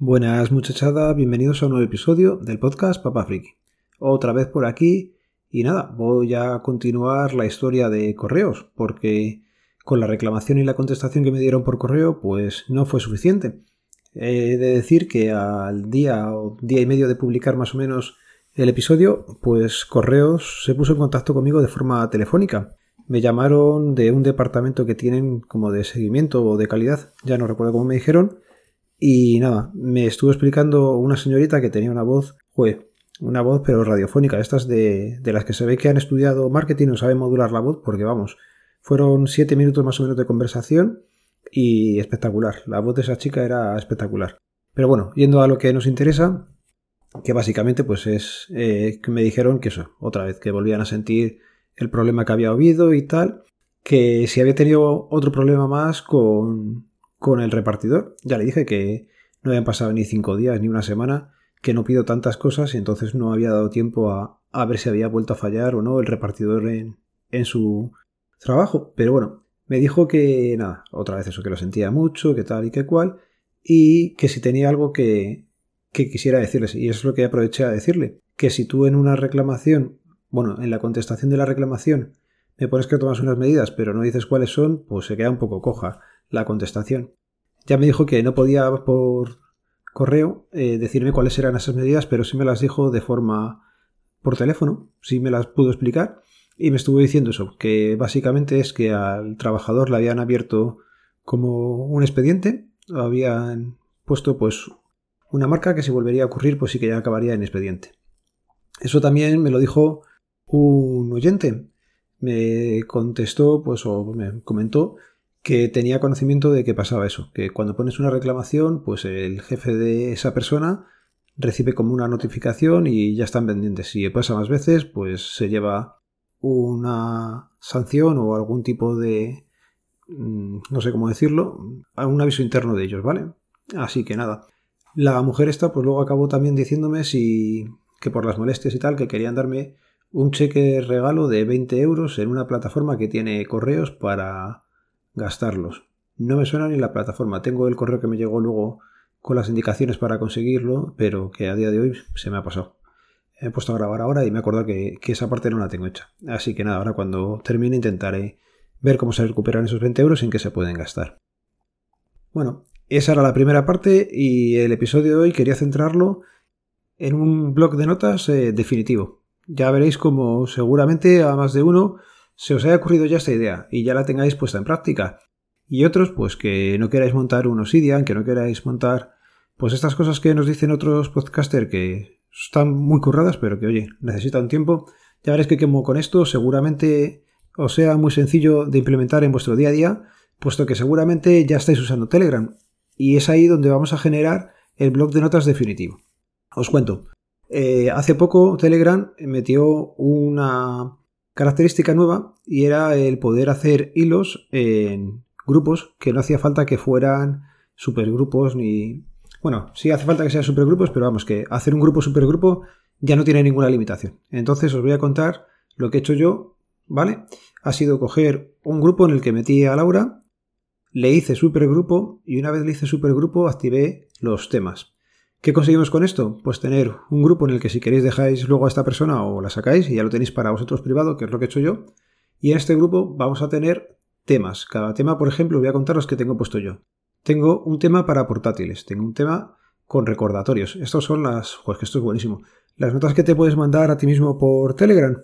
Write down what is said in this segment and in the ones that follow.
Buenas muchachada, bienvenidos a un nuevo episodio del podcast Papa Friki. Otra vez por aquí y nada, voy a continuar la historia de correos porque con la reclamación y la contestación que me dieron por correo pues no fue suficiente. He de decir que al día o día y medio de publicar más o menos el episodio pues correos se puso en contacto conmigo de forma telefónica. Me llamaron de un departamento que tienen como de seguimiento o de calidad, ya no recuerdo cómo me dijeron, y nada, me estuvo explicando una señorita que tenía una voz, fue una voz pero radiofónica, estas de, de las que se ve que han estudiado marketing o saben modular la voz, porque vamos, fueron siete minutos más o menos de conversación y espectacular. La voz de esa chica era espectacular. Pero bueno, yendo a lo que nos interesa, que básicamente pues es eh, que me dijeron que eso, otra vez, que volvían a sentir el problema que había habido y tal, que si había tenido otro problema más con, con el repartidor. Ya le dije que no habían pasado ni cinco días ni una semana, que no pido tantas cosas y entonces no había dado tiempo a, ver si había vuelto a fallar o no el repartidor en, en su trabajo. Pero bueno, me dijo que nada, otra vez eso, que lo sentía mucho, que tal y que cual, y que si tenía algo que, que quisiera decirles, y eso es lo que aproveché a decirle, que si tú en una reclamación, bueno, en la contestación de la reclamación, me pones que tomas unas medidas, pero no dices cuáles son, pues se queda un poco coja la contestación. Ya me dijo que no podía por correo eh, decirme cuáles eran esas medidas, pero sí me las dijo de forma por teléfono, sí me las pudo explicar y me estuvo diciendo eso, que básicamente es que al trabajador le habían abierto como un expediente, habían puesto pues una marca que si volvería a ocurrir pues sí que ya acabaría en expediente. Eso también me lo dijo un oyente, me contestó pues o me comentó que tenía conocimiento de que pasaba eso, que cuando pones una reclamación, pues el jefe de esa persona recibe como una notificación y ya están pendientes. Si pasa más veces, pues se lleva una sanción o algún tipo de mm, no sé cómo decirlo, un aviso interno de ellos, ¿vale? Así que nada. La mujer esta pues luego acabó también diciéndome si que por las molestias y tal que querían darme un cheque regalo de 20 euros en una plataforma que tiene correos para gastarlos. No me suena ni la plataforma. Tengo el correo que me llegó luego con las indicaciones para conseguirlo, pero que a día de hoy se me ha pasado. He puesto a grabar ahora y me acuerdo que, que esa parte no la tengo hecha. Así que nada, ahora cuando termine intentaré ver cómo se recuperan esos 20 euros en qué se pueden gastar. Bueno, esa era la primera parte y el episodio de hoy quería centrarlo en un blog de notas eh, definitivo. Ya veréis como seguramente a más de uno se os haya ocurrido ya esta idea y ya la tengáis puesta en práctica. Y otros, pues que no queráis montar un Obsidian, que no queráis montar, pues estas cosas que nos dicen otros podcasters que están muy curradas, pero que oye, necesitan tiempo. Ya veréis que como con esto seguramente os sea muy sencillo de implementar en vuestro día a día, puesto que seguramente ya estáis usando Telegram. Y es ahí donde vamos a generar el blog de notas definitivo. Os cuento. Eh, hace poco Telegram metió una característica nueva y era el poder hacer hilos en grupos que no hacía falta que fueran supergrupos ni... Bueno, sí hace falta que sean supergrupos, pero vamos, que hacer un grupo supergrupo ya no tiene ninguna limitación. Entonces os voy a contar lo que he hecho yo, ¿vale? Ha sido coger un grupo en el que metí a Laura, le hice supergrupo y una vez le hice supergrupo activé los temas. ¿Qué conseguimos con esto? Pues tener un grupo en el que si queréis dejáis luego a esta persona o la sacáis y ya lo tenéis para vosotros privado, que es lo que he hecho yo. Y en este grupo vamos a tener temas. Cada tema, por ejemplo, voy a contar los que tengo puesto yo. Tengo un tema para portátiles, tengo un tema con recordatorios. Estos son las... Pues que esto es buenísimo. Las notas que te puedes mandar a ti mismo por Telegram.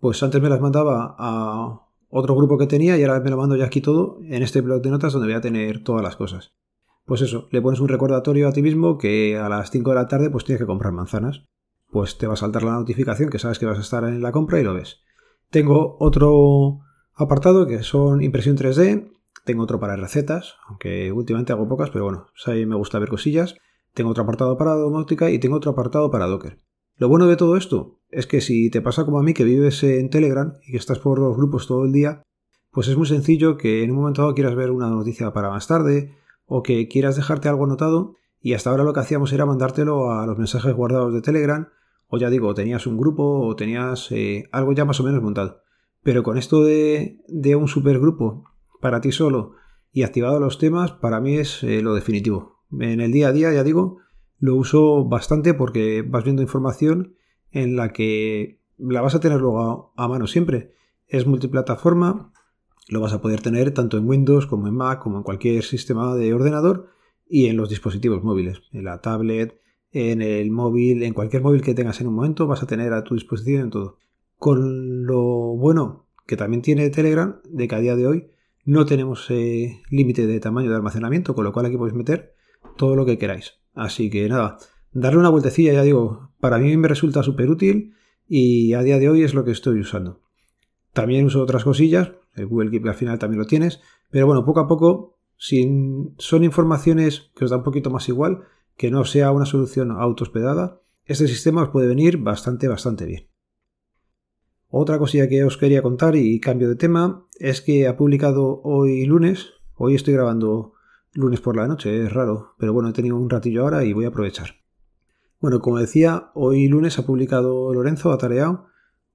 Pues antes me las mandaba a otro grupo que tenía y ahora me lo mando ya aquí todo en este blog de notas donde voy a tener todas las cosas pues eso, le pones un recordatorio a ti mismo que a las 5 de la tarde pues tienes que comprar manzanas. Pues te va a saltar la notificación que sabes que vas a estar en la compra y lo ves. Tengo otro apartado que son impresión 3D, tengo otro para recetas, aunque últimamente hago pocas, pero bueno, pues ahí me gusta ver cosillas. Tengo otro apartado para domótica y tengo otro apartado para Docker. Lo bueno de todo esto es que si te pasa como a mí que vives en Telegram y que estás por los grupos todo el día, pues es muy sencillo que en un momento dado quieras ver una noticia para más tarde o que quieras dejarte algo anotado y hasta ahora lo que hacíamos era mandártelo a los mensajes guardados de Telegram o ya digo, tenías un grupo o tenías eh, algo ya más o menos montado. Pero con esto de, un supergrupo para ti solo y activado los temas, para mí es eh, lo definitivo. En el día a día, ya digo, lo uso bastante porque vas viendo información en la que la vas a tener luego a, mano siempre. Es multiplataforma, lo vas a poder tener tanto en Windows como en Mac, como en cualquier sistema de ordenador y en los dispositivos móviles, en la tablet, en el móvil, en cualquier móvil que tengas en un momento, vas a tener a tu disposición en todo. Con lo bueno que también tiene Telegram, de que a día de hoy no tenemos eh, límite de tamaño de almacenamiento, con lo cual aquí podéis meter todo lo que queráis. Así que nada, darle una vueltecilla, ya digo, para mí me resulta súper útil y a día de hoy es lo que estoy usando. También uso otras cosillas, Google Keep al final también lo tienes, pero bueno, poco a poco, si son informaciones que os da un poquito más igual, que no sea una solución autohospedada, este sistema os puede venir bastante, bastante bien. Otra cosilla que os quería contar y cambio de tema es que ha publicado hoy lunes, hoy estoy grabando lunes por la noche, es raro, pero bueno, he tenido un ratillo ahora y voy a aprovechar. Bueno, como decía, hoy lunes ha publicado Lorenzo Atareado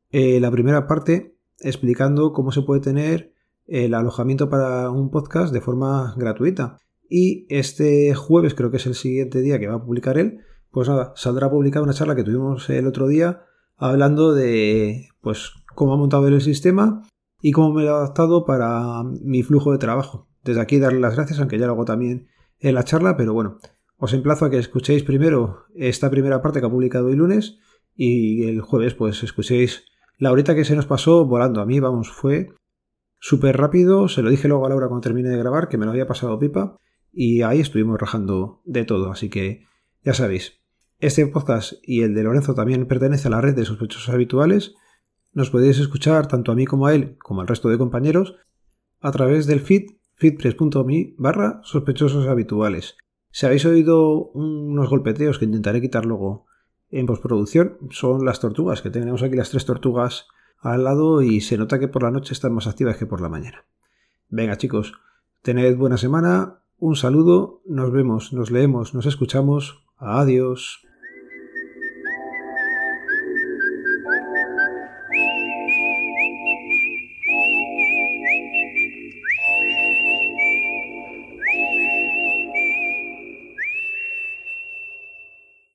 eh, la primera parte explicando cómo se puede tener el alojamiento para un podcast de forma gratuita. Y este jueves, creo que es el siguiente día que va a publicar él, pues nada, saldrá publicada una charla que tuvimos el otro día hablando de pues cómo ha montado el sistema y cómo me lo he adaptado para mi flujo de trabajo. Desde aquí darle las gracias, aunque ya lo hago también en la charla, pero bueno, os emplazo a que escuchéis primero esta primera parte que ha publicado hoy lunes y el jueves pues escuchéis la horita que se nos pasó volando. A mí, vamos, fue súper rápido, se lo dije luego a Laura cuando terminé de grabar, que me lo había pasado pipa, y ahí estuvimos rajando de todo, así que ya sabéis, este podcast y el de Lorenzo también pertenece a la red de sospechosos habituales. Nos podéis escuchar tanto a mí como a él, como al resto de compañeros, a través del feed feedpress.me barra sospechosos habituales. Si habéis oído unos golpeteos que intentaré quitar luego en postproducción, son las tortugas, que tenemos aquí las tres tortugas al lado y se nota que por la noche están más activas que por la mañana. Venga chicos, tened buena semana, un saludo, nos vemos, nos leemos, nos escuchamos, adiós.